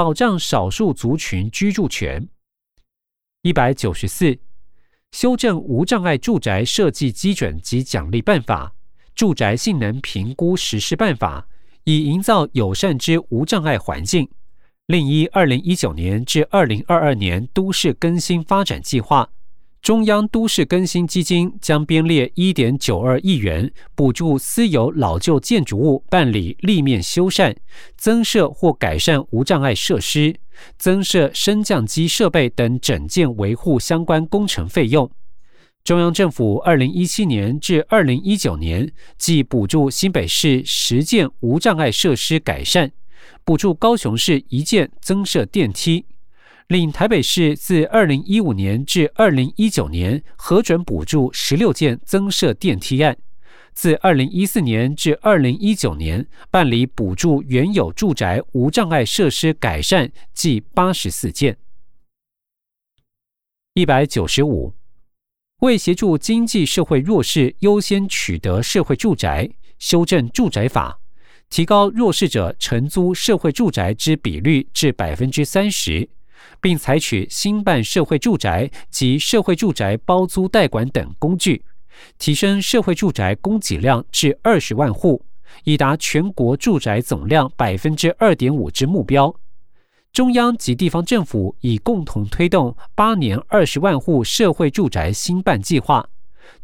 保障少数族群居住权。一百九十四，修正无障碍住宅设计基准及奖励办法、住宅性能评估实施办法，以营造友善之无障碍环境。另一二零一九年至二零二二年都市更新发展计划。中央都市更新基金将编列一点九二亿元，补助私有老旧建筑物办理立面修缮、增设或改善无障碍设施、增设升降机设备等整件维护相关工程费用。中央政府二零一七年至二零一九年，即补助新北市十件无障碍设施改善，补助高雄市一件增设电梯。另台北市自二零一五年至二零一九年核准补助十六件增设电梯案，自二零一四年至二零一九年办理补助原有住宅无障碍设施改善计八十四件。一百九十五，为协助经济社会弱势优先取得社会住宅，修正住宅法，提高弱势者承租社会住宅之比率至百分之三十。并采取新办社会住宅及社会住宅包租代管等工具，提升社会住宅供给量至二十万户，以达全国住宅总量百分之二点五之目标。中央及地方政府已共同推动八年二十万户社会住宅新办计划，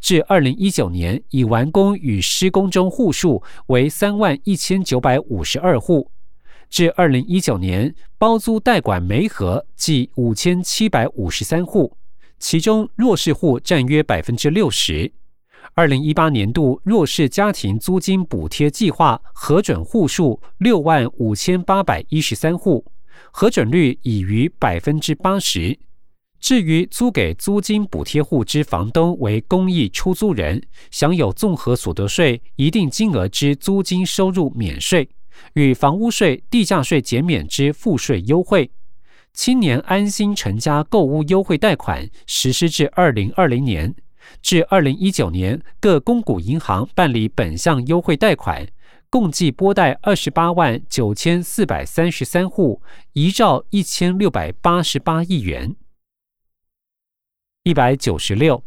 至二零一九年已完工与施工中户数为三万一千九百五十二户。至二零一九年，包租代管媒合计五千七百五十三户，其中弱势户占约百分之六十。二零一八年度弱势家庭租金补贴计划核准户数六万五千八百一十三户，核准率已逾百分之八十。至于租给租金补贴户之房东为公益出租人，享有综合所得税一定金额之租金收入免税。与房屋税、地价税减免之赋税优惠，青年安心成家购屋优惠贷款实施至二零二零年，至二零一九年，各公股银行办理本项优惠贷款，共计拨贷二十八万九千四百三十三户，一兆一千六百八十八亿元。一百九十六。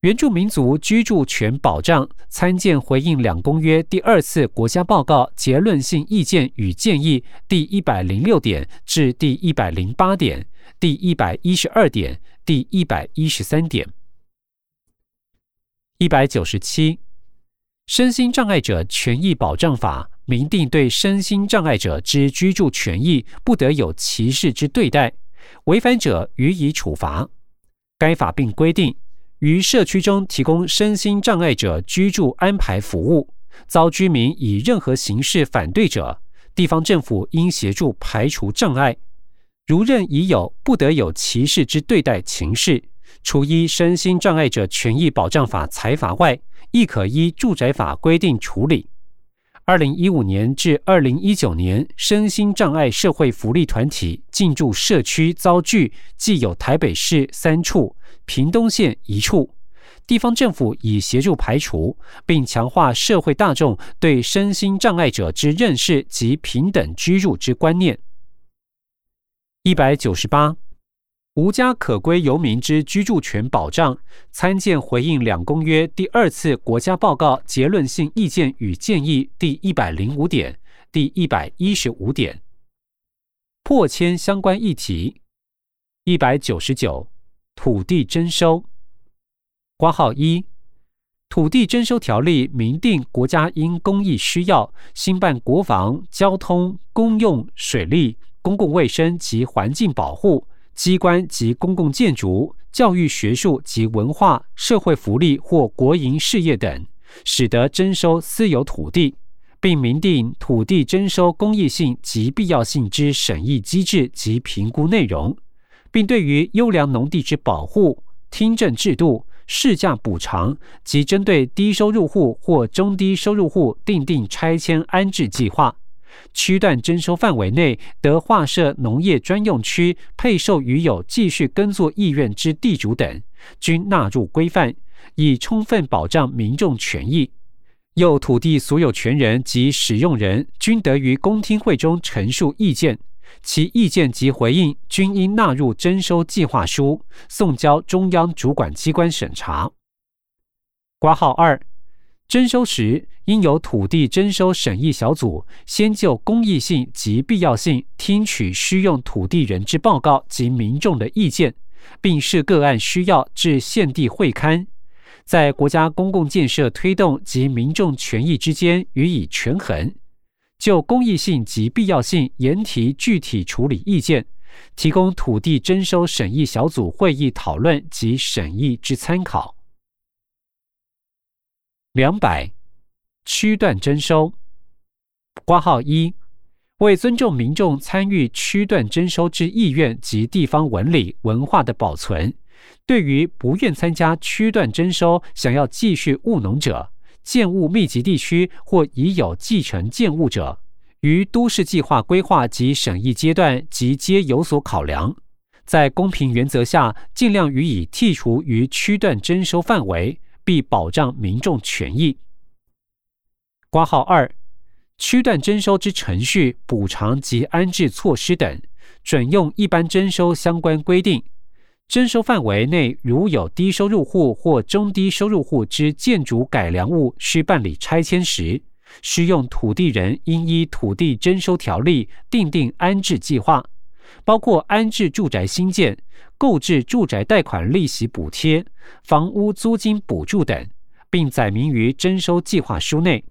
原住民族居住权保障参见回应两公约第二次国家报告结论性意见与建议第一百零六点至第一百零八点、第一百一十二点、第一百一十三点。一百九十七，身心障碍者权益保障法明定对身心障碍者之居住权益不得有歧视之对待，违反者予以处罚。该法并规定。于社区中提供身心障碍者居住安排服务，遭居民以任何形式反对者，地方政府应协助排除障碍。如任已有不得有歧视之对待情事，除依身心障碍者权益保障法裁罚外，亦可依住宅法规定处理。二零一五年至二零一九年，身心障碍社会福利团体进驻社区遭拒，既有台北市三处。屏东县一处地方政府已协助排除，并强化社会大众对身心障碍者之认识及平等居住之观念。一百九十八，无家可归游民之居住权保障，参见回应两公约第二次国家报告结论性意见与建议第一百零五点、第一百一十五点。破迁相关议题。一百九十九。土地征收，括号一，土地征收条例明定，国家因公益需要，兴办国防、交通、公用、水利、公共卫生及环境保护机关及公共建筑、教育、学术及文化、社会福利或国营事业等，使得征收私有土地，并明定土地征收公益性及必要性之审议机制及评估内容。并对于优良农地之保护、听证制度、市价补偿及针对低收入户或中低收入户订定拆迁安置计划，区段征收范围内得划设农业专用区，配售予有继续耕作意愿之地主等，均纳入规范，以充分保障民众权益。又土地所有权人及使用人均得于公听会中陈述意见。其意见及回应均应纳入征收计划书，送交中央主管机关审查。挂号二，征收时应由土地征收审议小组先就公益性及必要性听取需用土地人之报告及民众的意见，并视个案需要至县地会刊，在国家公共建设推动及民众权益之间予以权衡。就公益性及必要性研提具体处理意见，提供土地征收审议小组会议讨论及审议之参考。两百区段征收挂号一，为尊重民众参与区段征收之意愿及地方文理文化的保存，对于不愿参加区段征收、想要继续务农者。建物密集地区或已有继承建物者，于都市计划规划及审议阶段即皆有所考量，在公平原则下，尽量予以剔除于区段征收范围，必保障民众权益。挂号二，区段征收之程序、补偿及安置措施等，准用一般征收相关规定。征收范围内，如有低收入户或中低收入户之建筑改良物需办理拆迁时，需用土地人应依土地征收条例订定安置计划，包括安置住宅新建、购置住宅贷款利息补贴、房屋租金补助等，并载明于征收计划书内。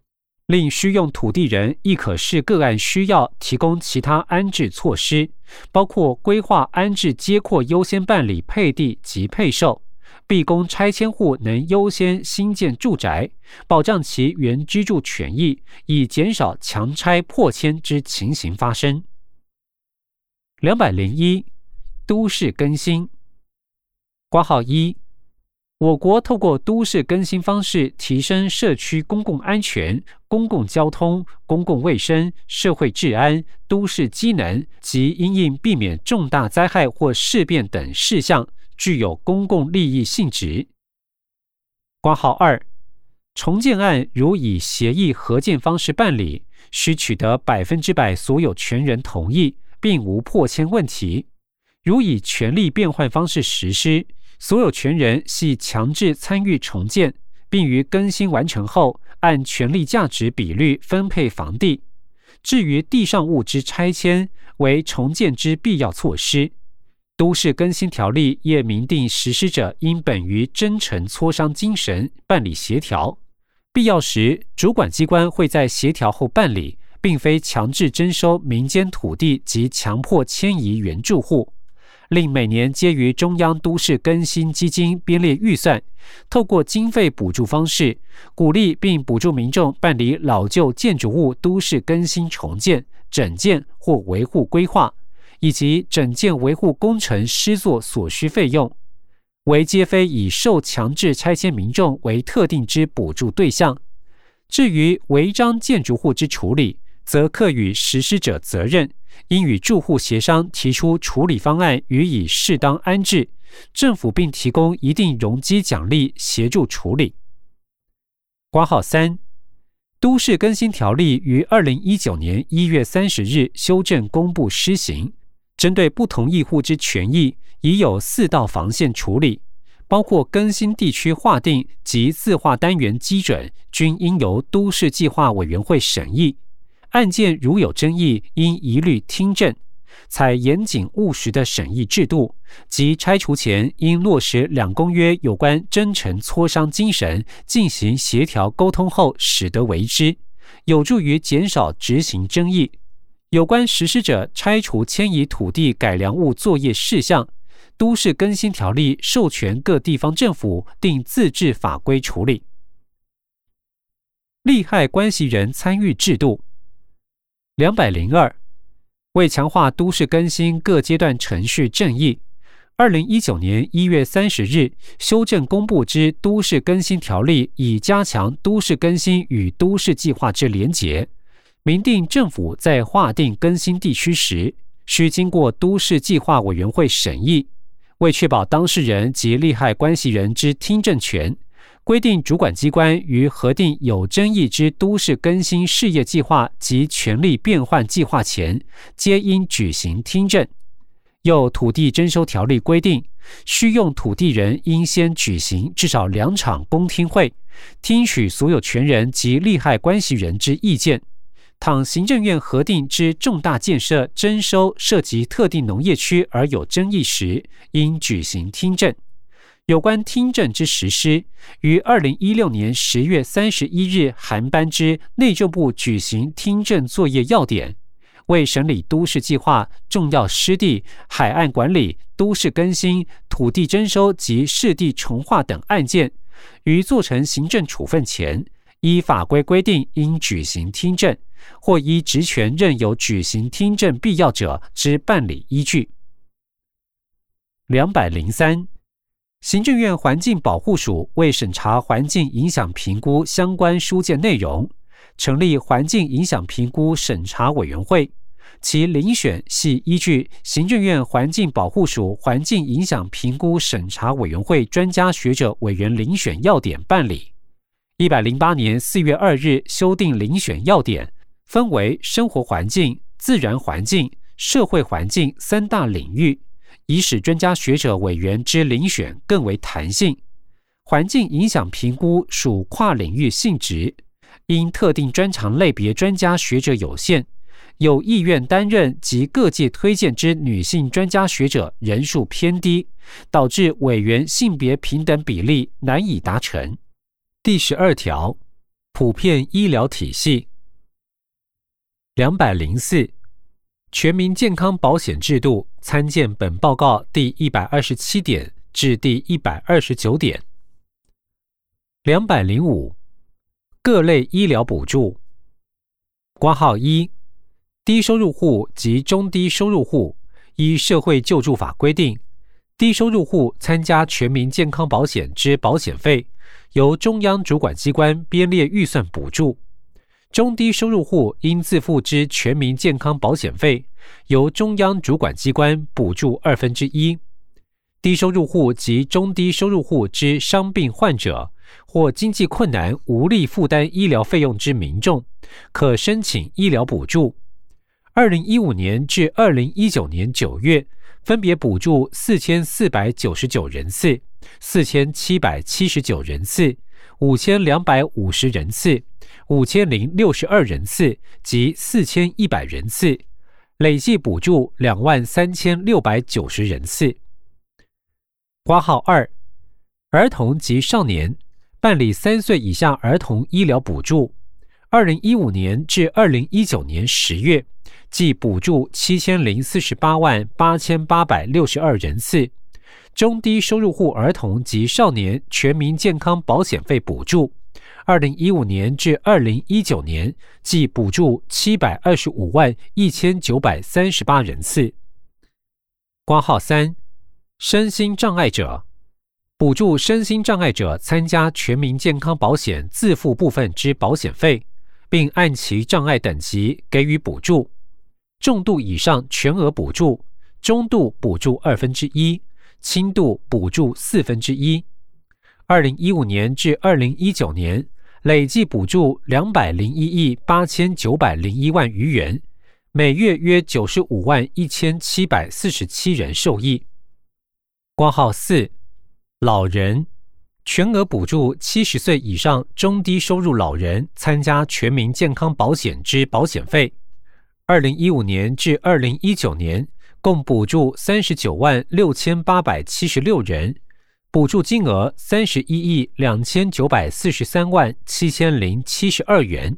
另需用土地人亦可视个案需要提供其他安置措施，包括规划安置接扩优先办理配地及配售，必供拆迁户能优先新建住宅，保障其原居住权益，以减少强拆破迁之情形发生。两百零一，都市更新，挂号一。我国透过都市更新方式，提升社区公共安全、公共交通、公共卫生、社会治安、都市机能及因应避免重大灾害或事变等事项，具有公共利益性质。挂号二，重建案如以协议合建方式办理，需取得百分之百所有权人同意，并无破迁问题。如以权利变换方式实施。所有权人系强制参与重建，并于更新完成后按权利价值比率分配房地。至于地上物之拆迁，为重建之必要措施。都市更新条例也明定，实施者应本于真诚磋商精神办理协调，必要时主管机关会在协调后办理，并非强制征收民间土地及强迫迁移原住户。另每年皆于中央都市更新基金编列预算，透过经费补助方式，鼓励并补助民众办理老旧建筑物都市更新重建、整建或维护规划，以及整建维护工程施作所需费用，为皆非以受强制拆迁民众为特定之补助对象。至于违章建筑户之处理，则课予实施者责任。应与住户协商，提出处理方案，予以适当安置。政府并提供一定容积奖励，协助处理。挂号三，都市更新条例于二零一九年一月三十日修正公布施行，针对不同意户之权益，已有四道防线处理，包括更新地区划定及自划单元基准，均应由都市计划委员会审议。案件如有争议，应一律听证，采严谨务实的审议制度，及拆除前应落实两公约有关真诚磋商精神，进行协调沟通后，使得为之，有助于减少执行争议。有关实施者拆除迁移土地改良物作业事项，都市更新条例授权各地方政府定自治法规处理。利害关系人参与制度。两百零二，为强化都市更新各阶段程序正义，二零一九年一月三十日修正公布之都市更新条例，以加强都市更新与都市计划之连结，明定政府在划定更新地区时，需经过都市计划委员会审议，为确保当事人及利害关系人之听证权。规定主管机关于核定有争议之都市更新事业计划及权力变换计划前，皆应举行听证。又土地征收条例规定，需用土地人应先举行至少两场公听会，听取所有权人及利害关系人之意见。倘行政院核定之重大建设征收涉及特定农业区而有争议时，应举行听证。有关听证之实施，于二零一六年十月三十一日函颁之内政部举行听证作业要点。为审理都市计划、重要湿地、海岸管理、都市更新、土地征收及市地重划等案件，于做成行政处分前，依法规规定应举行听证，或依职权任有举行听证必要者之办理依据。两百零三，行政院环境保护署为审查环境影响评估相关书件内容，成立环境影响评估审查委员会。其遴选系依据行政院环境保护署环境影响评估审查委员会专家学者委员遴选要点办理。一百零八年四月二日修订遴选要点，分为生活环境、自然环境、社会环境三大领域，以使专家学者委员之遴选更为弹性。环境影响评估属跨领域性质，因特定专长类别专家学者有限。有意愿担任及各界推荐之女性专家学者人数偏低，导致委员性别平等比例难以达成。第十二条，普遍医疗体系。两百零四，全民健康保险制度参见本报告第一百二十七点至第一百二十九点。两百零五，各类医疗补助。挂号一。低收入户及中低收入户，依社会救助法规定，低收入户参加全民健康保险之保险费，由中央主管机关编列预算补助；中低收入户应自付之全民健康保险费，由中央主管机关补助二分之一。低收入户及中低收入户之伤病患者或经济困难无力负担医疗费用之民众，可申请医疗补助。二零一五年至二零一九年九月，分别补助四千四百九十九人次、四千七百七十九人次、五千两百五十人次、五千零六十二人次及四千一百人次，累计补助两万三千六百九十人次。挂号二，儿童及少年办理三岁以下儿童医疗补助，二零一五年至二零一九年十月。计补助七千零四十八万八千八百六十二人次，中低收入户儿童及少年全民健康保险费补助，二零一五年至二零一九年计补助七百二十五万一千九百三十八人次。挂号三，身心障碍者补助身心障碍者参加全民健康保险自付部分之保险费，并按其障碍等级给予补助。重度以上全额补助，中度补助二分之一，轻度补助四分之一。二零一五年至二零一九年累计补助两百零一亿八千九百零一万余元，每月约九十五万一千七百四十七人受益。挂号四，老人全额补助七十岁以上中低收入老人参加全民健康保险之保险费。二零一五年至二零一九年，共补助三十九万六千八百七十六人，补助金额三十一亿两千九百四十三万七千零七十二元。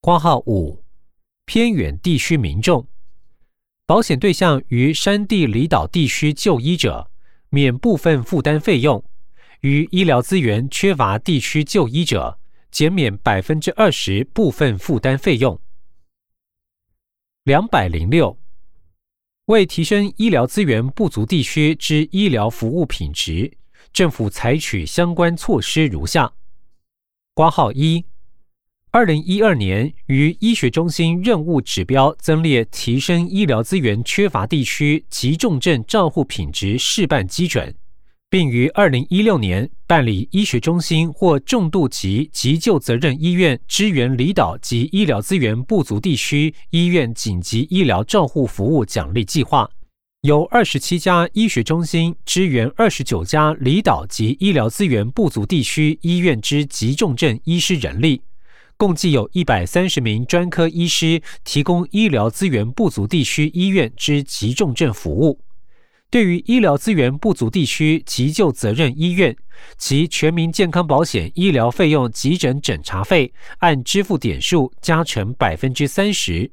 括号五，偏远地区民众，保险对象于山地离岛地区就医者，免部分负担费用；于医疗资源缺乏地区就医者，减免百分之二十部分负担费用。两百零六，为提升医疗资源不足地区之医疗服务品质，政府采取相关措施如下：挂号一，二零一二年于医学中心任务指标增列提升医疗资源缺乏地区急重症照护品质示范基准，并于二零一六年办理医学中心或重度级急救责任医院支援离岛及医疗资源不足地区医院紧急医疗照护服务奖励计划，由二十七家医学中心支援二十九家离岛及医疗资源不足地区医院之急重症医师人力，共计有一百三十名专科医师提供医疗资源不足地区医院之急重症服务。对于医疗资源不足地区急救责任医院，其全民健康保险医疗费用急诊诊查费按支付点数加成百分之三十；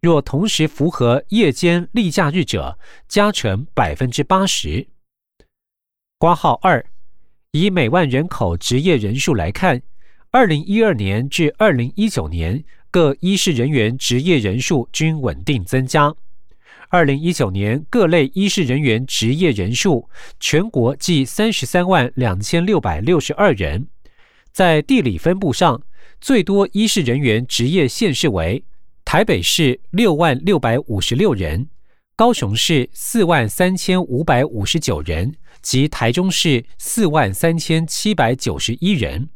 若同时符合夜间例假日者，加成百分之八十。挂号二，以每万人口职业人数来看，二零一二年至二零一九年各医师人员职业人数均稳定增加。二零一九年各类医师人员职业人数，全国计三十三万两千六百六十二人。在地理分布上，最多医师人员职业县市为台北市六万六百五十六人，高雄市四万三千五百五十九人，及台中市四万三千七百九十一人。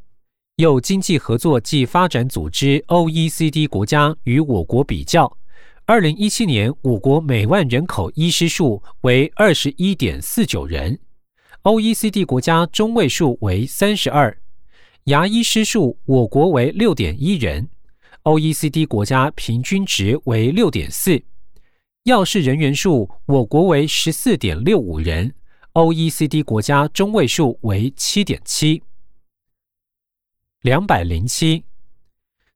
有经济合作暨发展组织 （OECD） 国家与我国比较。二零一七年，我国每万人口医师数为二十一点四九人，OECD 国家中位数为三十二；牙医师数，我国为六点一人，OECD 国家平均值为六点四；药事人员数，我国为十四点六五人，OECD 国家中位数为七点七。两百零七。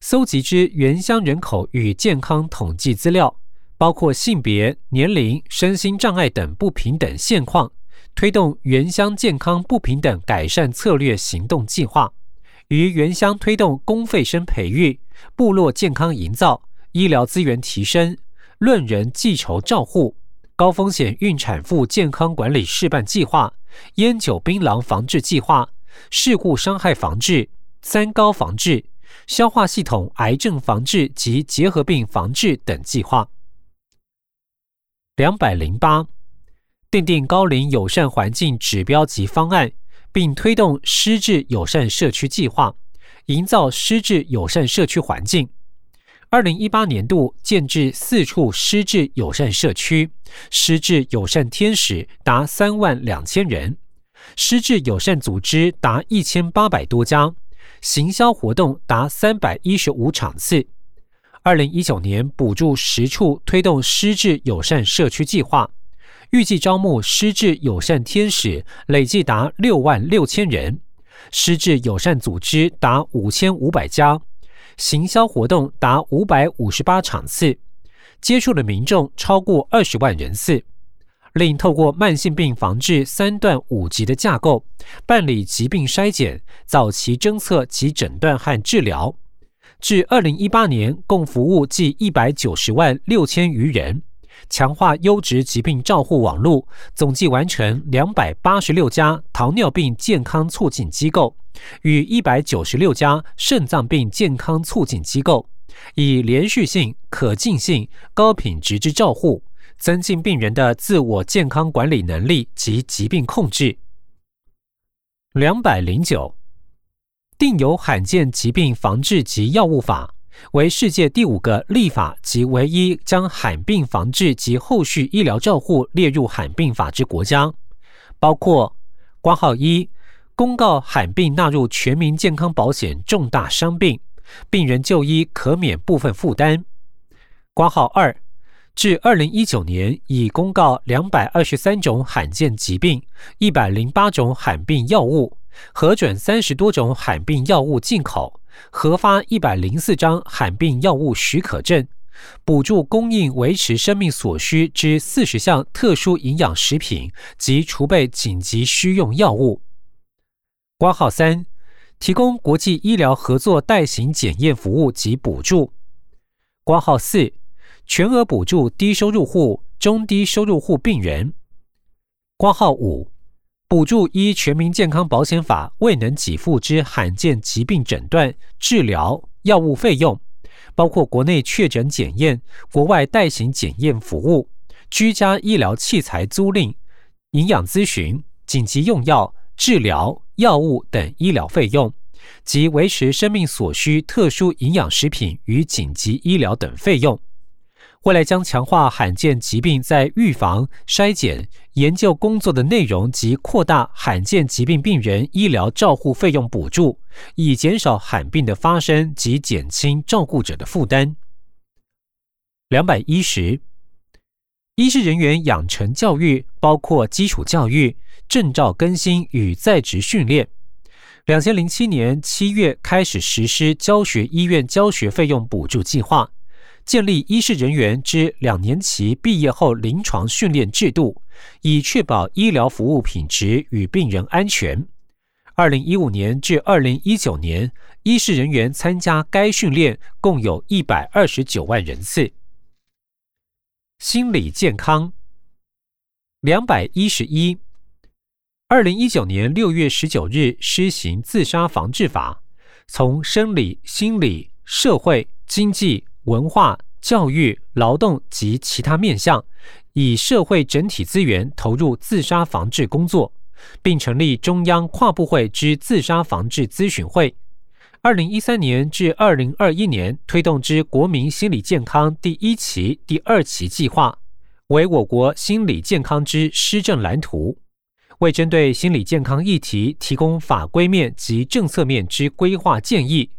搜集之原乡人口与健康统计资料，包括性别、年龄、身心障碍等不平等现况，推动原乡健康不平等改善策略行动计划，于原乡推动公费生培育、部落健康营造、医疗资源提升、论人计酬照护、高风险孕产妇健康管理示范计划、烟酒槟榔防治计划、事故伤害防治、三高防治。消化系统癌症防治及结核病防治等计划。两百零八，订定高龄友善环境指标及方案，并推动失智友善社区计划，营造失智友善社区环境。二零一八年度建制四处失智友善社区，失智友善天使达三万两千人，失智友善组织达一千八百多家。行销活动达三百一十五场次。二零一九年补助十处推动失智友善社区计划，预计招募失智友善天使累计达六万六千人，失智友善组织达五千五百家，行销活动达五百五十八场次，接触的民众超过二十万人次。另透过慢性病防治三段五级的架构，办理疾病筛检、早期侦测及诊断和治疗。至二零一八年，共服务计一百九十万六千余人，强化优质疾病照护网络，总计完成两百八十六家糖尿病健康促进机构与一百九十六家肾脏病健康促进机构，以连续性、可进性、高品质之照护。增进病人的自我健康管理能力及疾病控制。两百零九，定有罕见疾病防治及药物法，为世界第五个立法及唯一将罕病防治及后续医疗照护列入罕病法之国家，包括：挂号一，公告罕病纳入全民健康保险重大伤病，病人就医可免部分负担；挂号二。至二零一九年，已公告两百二十三种罕见疾病、一百零八种罕病药物，核准三十多种罕病药物进口，核发一百零四张罕病药物许可证，补助供应维持生命所需之四十项特殊营养食品及储备紧急需用药物。挂号三，提供国际医疗合作代行检验服务及补助。挂号四。全额补助低收入户、中低收入户病人。挂号五，补助依全民健康保险法未能给付之罕见疾病诊断、治疗、药物费用，包括国内确诊检验、国外代行检验服务、居家医疗器材租赁、营养咨询、紧急用药、治疗、药物等医疗费用及维持生命所需特殊营养食品与紧急医疗等费用。未来将强化罕见疾病在预防、筛检、研究工作的内容及扩大罕见疾病病人医疗照护费用补助，以减少罕病的发生及减轻照顾者的负担。两百一十，医师人员养成教育包括基础教育、证照更新与在职训练。两千零七年七月开始实施教学医院教学费用补助计划。建立医师人员之两年期毕业后临床训练制度，以确保医疗服务品质与病人安全。二零一五年至二零一九年，医师人员参加该训练共有一百二十九万人次。心理健康两百一十一，二零一九年六月十九日施行自杀防治法，从生理、心理、社会、经济。文化、教育、劳动及其他面向，以社会整体资源投入自杀防治工作，并成立中央跨部会之自杀防治咨询会。二零一三年至二零二一年推动之国民心理健康第一期、第二期计划，为我国心理健康之施政蓝图，为针对心理健康议题提供法规面及政策面之规划建议。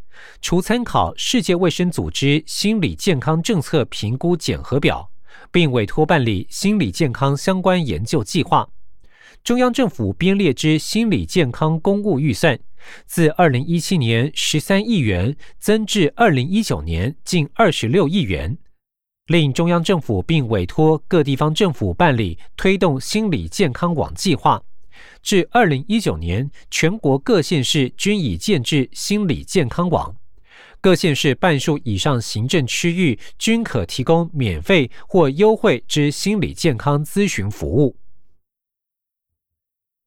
除参考世界卫生组织心理健康政策评估检核表，并委托办理心理健康相关研究计划。中央政府编列之心理健康公务预算，自二零一七年十三亿元增至二零一九年近二十六亿元。另中央政府并委托各地方政府办理推动心理健康网计划。至二零一九年，全国各县市均已建制心理健康网，各县市半数以上行政区域均可提供免费或优惠之心理健康咨询服务。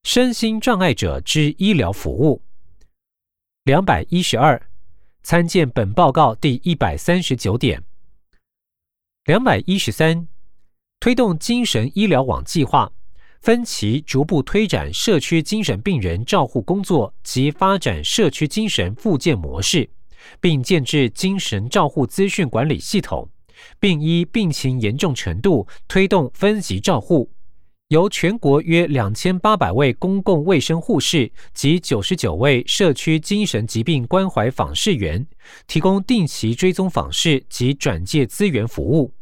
身心障碍者之医疗服务，两百一十二，参见本报告第一百三十九点。两百一十三，推动精神医疗网计划。分期逐步推展社区精神病人照护工作及发展社区精神复健模式，并建制精神照护资讯管理系统，并依病情严重程度推动分级照护。由全国约两千八百位公共卫生护士及九十九位社区精神疾病关怀访视员提供定期追踪访视及转介资源服务。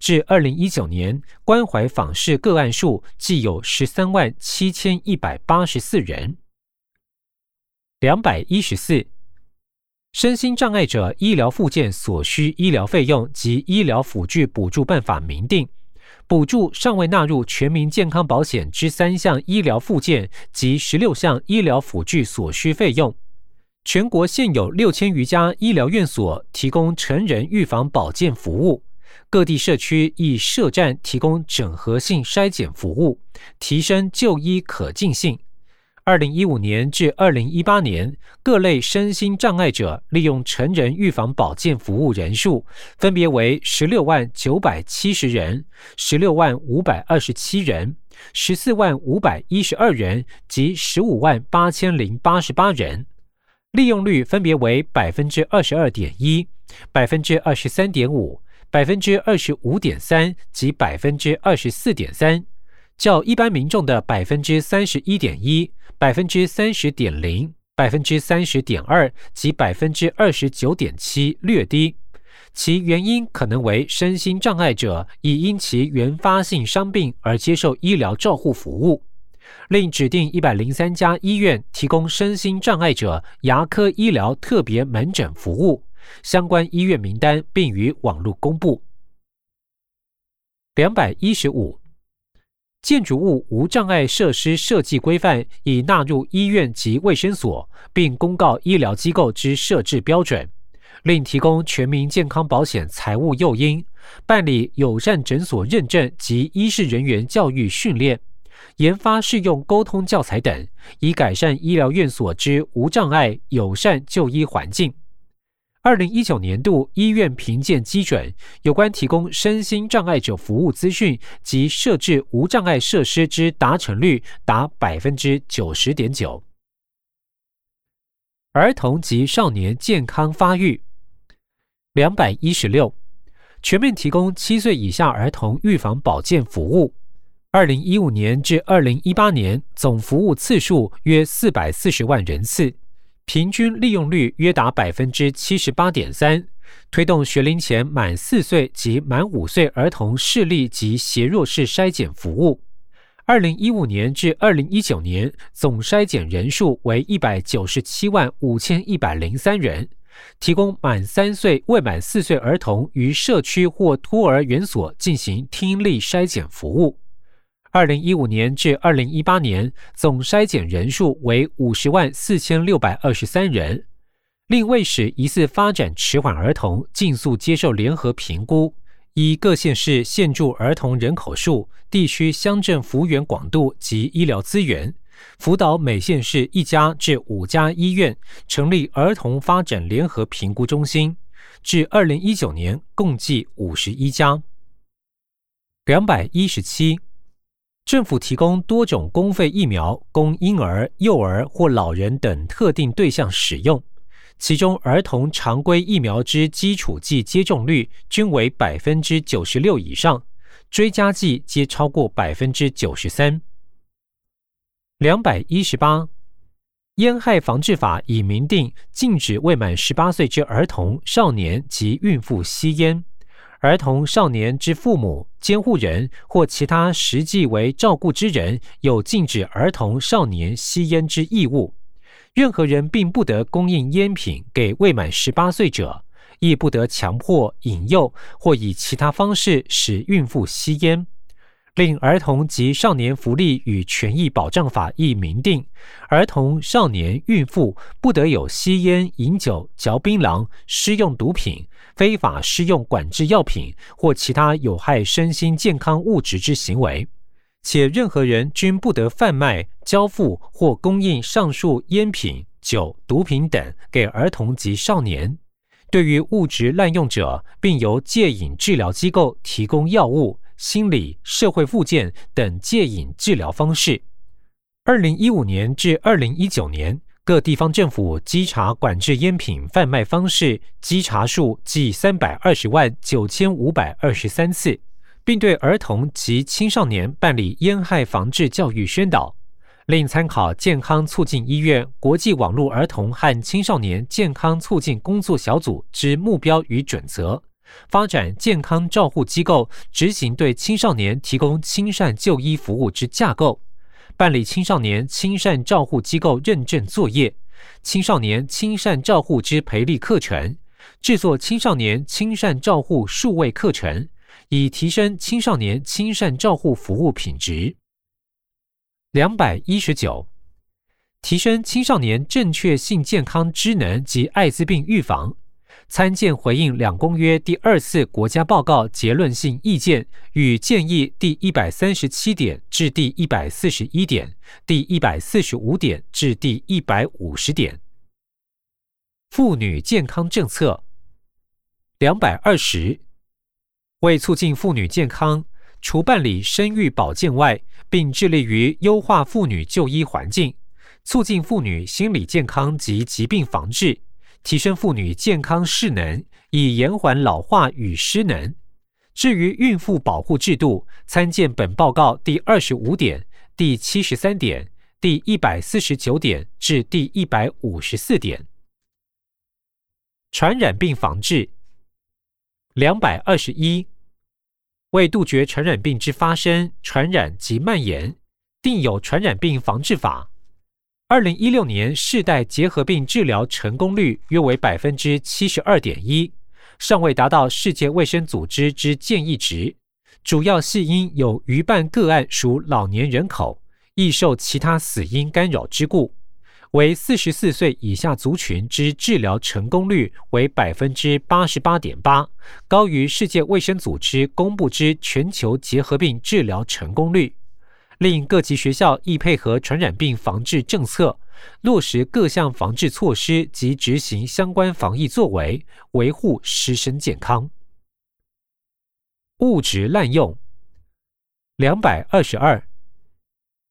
至二零一九年，关怀访视个案数计有十三万七千一百八十四人。两百一十四，身心障碍者医疗附件所需医疗费用及医疗辅具补助办法明定，补助尚未纳入全民健康保险之三项医疗附件及十六项医疗辅具所需费用。全国现有六千余家医疗院所提供成人预防保健服务。各地社区亦设站提供整合性筛检服务，提升就医可进性。二零一五年至二零一八年，各类身心障碍者利用成人预防保健服务人数分别为十六万九百七十人、十六万五百二十七人、十四万五百一十二人及十五万八千零八十八人，利用率分别为百分之二十二点一、百分之二十三点五。百分之二十五点三及百分之二十四点三，较一般民众的百分之三十一点一、百分之三十点零、百分之三十点二及百分之二十九点七略低。其原因可能为身心障碍者已因其原发性伤病而接受医疗照护服务，另指定一百零三家医院提供身心障碍者牙科医疗特别门诊服务。相关医院名单并于网络公布。两百一十五，建筑物无障碍设施设计规范已纳入医院及卫生所，并公告医疗机构之设置标准，另提供全民健康保险财务诱因，办理友善诊所认证及医事人员教育训练，研发适用沟通教材等，以改善医疗院所之无障碍友善就医环境。二零一九年度医院评鉴基准有关提供身心障碍者服务资讯及设置无障碍设施之达成率达百分之九十点九。儿童及少年健康发育两百一十六，全面提供七岁以下儿童预防保健服务。二零一五年至二零一八年总服务次数约四百四十万人次。平均利用率约达百分之七十八点三，推动学龄前满四岁及满五岁儿童视力及斜弱视筛检服务。二零一五年至二零一九年总筛检人数为一百九十七万五千一百零三人，提供满三岁未满四岁儿童于社区或托儿园所进行听力筛检服务。二零一五年至二零一八年总筛检人数为五十万四千六百二十三人，另未使疑似发展迟缓儿童尽速接受联合评估，依各县市现住儿童人口数、地区乡镇幅员广度及医疗资源，辅导每县市一家至五家医院成立儿童发展联合评估中心，至二零一九年共计五十一家，两百一十七。政府提供多种公费疫苗，供婴儿、幼儿或老人等特定对象使用。其中，儿童常规疫苗之基础剂接种率均为百分之九十六以上，追加剂皆超过百分之九十三。两百一十八，烟害防治法已明定禁止未满十八岁之儿童、少年及孕妇吸烟。儿童、少年之父母、监护人或其他实际为照顾之人，有禁止儿童、少年吸烟之义务。任何人并不得供应烟品给未满十八岁者，亦不得强迫、引诱或以其他方式使孕妇吸烟。另儿童及少年福利与权益保障法亦明定，儿童、少年、孕妇不得有吸烟、饮酒、嚼槟榔、施用毒品。非法施用管制药品或其他有害身心健康物质之行为，且任何人均不得贩卖、交付或供应上述烟品、酒、毒品等给儿童及少年。对于物质滥用者，并由戒瘾治疗机构提供药物、心理、社会附件等戒瘾治疗方式。二零一五年至二零一九年。各地方政府稽查管制烟品贩卖方式稽查数计三百二十万九千五百二十三次，并对儿童及青少年办理烟害防治教育宣导。另参考健康促进医院国际网络儿童和青少年健康促进工作小组之目标与准则，发展健康照护机构执行对青少年提供亲善就医服务之架构。办理青少年亲善照护机构认证作业、青少年亲善照护之培力课程，制作青少年亲善照护数位课程，以提升青少年亲善照护服务品质。两百一十九，提升青少年正确性健康知能及艾滋病预防。参见回应两公约第二次国家报告结论性意见与建议第一百三十七点至第一百四十一点、第一百四十五点至第一百五十点。妇女健康政策两百二十，为促进妇女健康，除办理生育保健外，并致力于优化妇女就医环境，促进妇女心理健康及疾病防治。提升妇女健康势能，以延缓老化与失能。至于孕妇保护制度，参见本报告第二十五点、第七十三点、第一百四十九点至第一百五十四点。传染病防治两百二十一，为杜绝传染病之发生、传染及蔓延，定有传染病防治法。二零一六年世代结核病治疗成功率约为百分之七十二点一，尚未达到世界卫生组织之建议值。主要系因有逾半个案属老年人口，易受其他死因干扰之故。为四十四岁以下族群之治疗成功率为百分之八十八点八，高于世界卫生组织公布之全球结核病治疗成功率。令各级学校亦配合传染病防治政策，落实各项防治措施及执行相关防疫作为，维护师生健康。物质滥用两百二十二。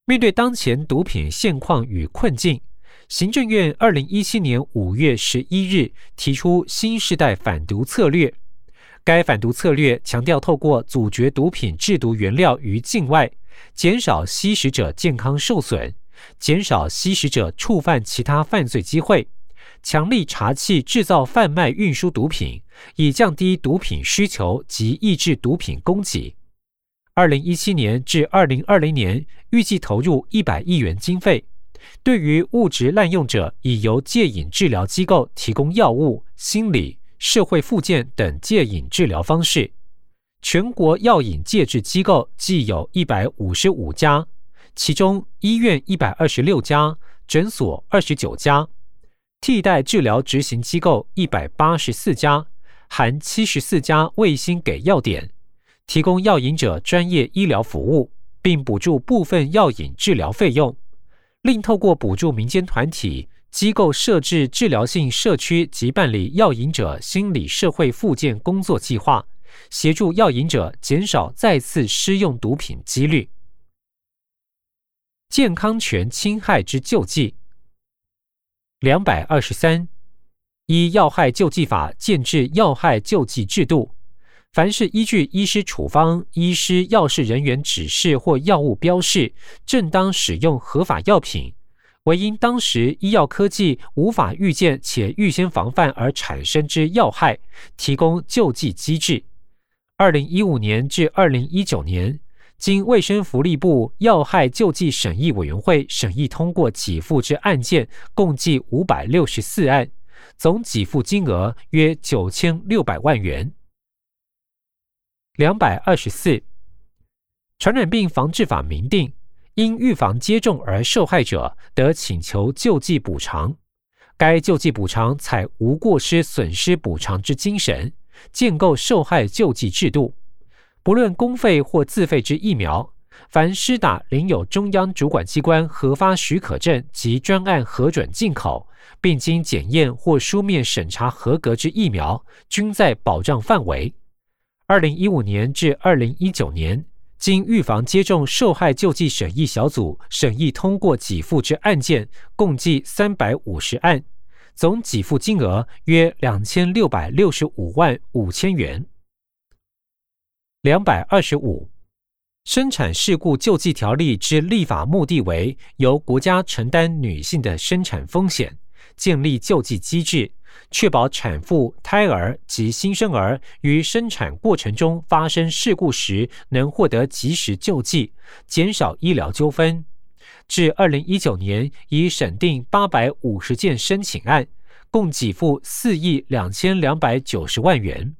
面对当前毒品现况与困境，行政院二零一七年五月十一日提出新时代反毒策略。该反毒策略强调，透过阻绝毒品制毒原料于境外，减少吸食者健康受损，减少吸食者触犯其他犯罪机会，强力查缉制造、贩卖、运输毒品，以降低毒品需求及抑制毒品供给。二零一七年至二零二零年，预计投入一百亿元经费，对于物质滥用者，已由戒瘾治疗机构提供药物、心理、社会复健等戒瘾治疗方式。全国药瘾戒治机构计有一百五十五家，其中医院一百二十六家，诊所二十九家，替代治疗执行机构一百八十四家，含七十四家卫星给药点。提供药瘾者专业医疗服务，并补助部分药瘾治疗费用。另透过补助民间团体机构设置治疗性社区及办理药瘾者心理社会复健工作计划，协助药瘾者减少再次施用毒品几率。健康权侵害之救济两百二十三，依药害救济法建制药害救济制度。凡是依据医师处方、医师、药事人员指示或药物标示，正当使用合法药品，唯因当时医药科技无法预见且预先防范而产生之药害，提供救济机制。二零一五年至二零一九年，经卫生福利部药害救济审议委员会审议通过给付之案件，共计五百六十四案，总给付金额约九千六百万元。两百二十四，传染病防治法明定，因预防接种而受害者得请求救济补偿。该救济补偿采无过失损失补偿之精神，建构受害救济制度。不论公费或自费之疫苗，凡施打领有中央主管机关核发许可证及专案核准进口，并经检验或书面审查合格之疫苗，均在保障范围。二零一五年至二零一九年，经预防接种受害救济审议小组审议通过给付之案件，共计三百五十案，总给付金额约两千六百六十五万五千元。两百二十五，生产事故救济条例之立法目的为由国家承担女性的生产风险，建立救济机制。确保产妇、胎儿及新生儿于生产过程中发生事故时能获得及时救济，减少医疗纠纷。至二零一九年，已审定八百五十件申请案，共给付四亿两千两百九十万元。